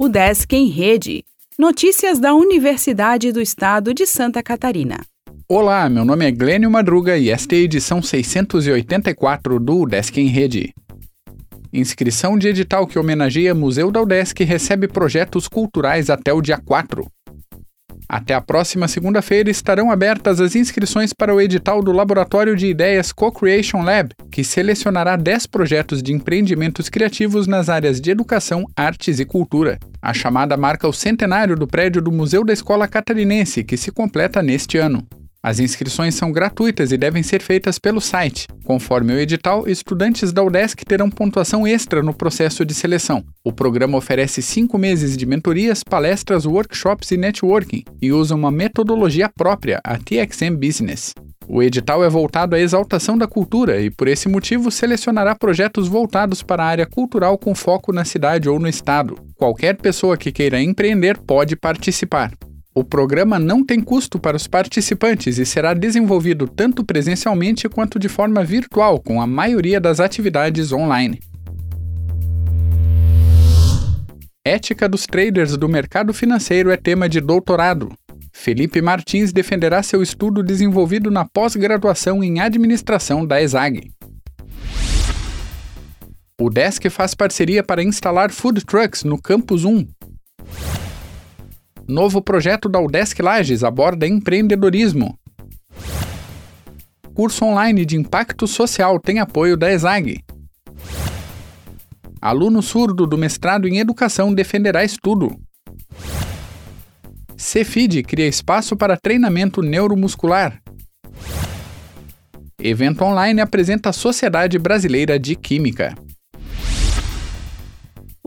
O Desk em Rede. Notícias da Universidade do Estado de Santa Catarina. Olá, meu nome é Glênio Madruga e esta é a edição 684 do Desk em Rede. Inscrição de edital que homenageia Museu da UDESC recebe projetos culturais até o dia 4. Até a próxima segunda-feira estarão abertas as inscrições para o edital do Laboratório de Ideias Co-Creation Lab, que selecionará 10 projetos de empreendimentos criativos nas áreas de educação, artes e cultura. A chamada marca o centenário do prédio do Museu da Escola Catarinense, que se completa neste ano. As inscrições são gratuitas e devem ser feitas pelo site. Conforme o edital, estudantes da UDESC terão pontuação extra no processo de seleção. O programa oferece cinco meses de mentorias, palestras, workshops e networking e usa uma metodologia própria, a TXM Business. O edital é voltado à exaltação da cultura e, por esse motivo, selecionará projetos voltados para a área cultural com foco na cidade ou no estado. Qualquer pessoa que queira empreender pode participar. O programa não tem custo para os participantes e será desenvolvido tanto presencialmente quanto de forma virtual, com a maioria das atividades online. Ética dos traders do mercado financeiro é tema de doutorado. Felipe Martins defenderá seu estudo desenvolvido na pós-graduação em administração da ESAG. O Desk faz parceria para instalar food trucks no Campus 1, Novo projeto da Udesc Lages aborda empreendedorismo. Curso online de impacto social tem apoio da ESAG. Aluno surdo do mestrado em educação defenderá estudo. Cefid cria espaço para treinamento neuromuscular. Evento online apresenta a Sociedade Brasileira de Química.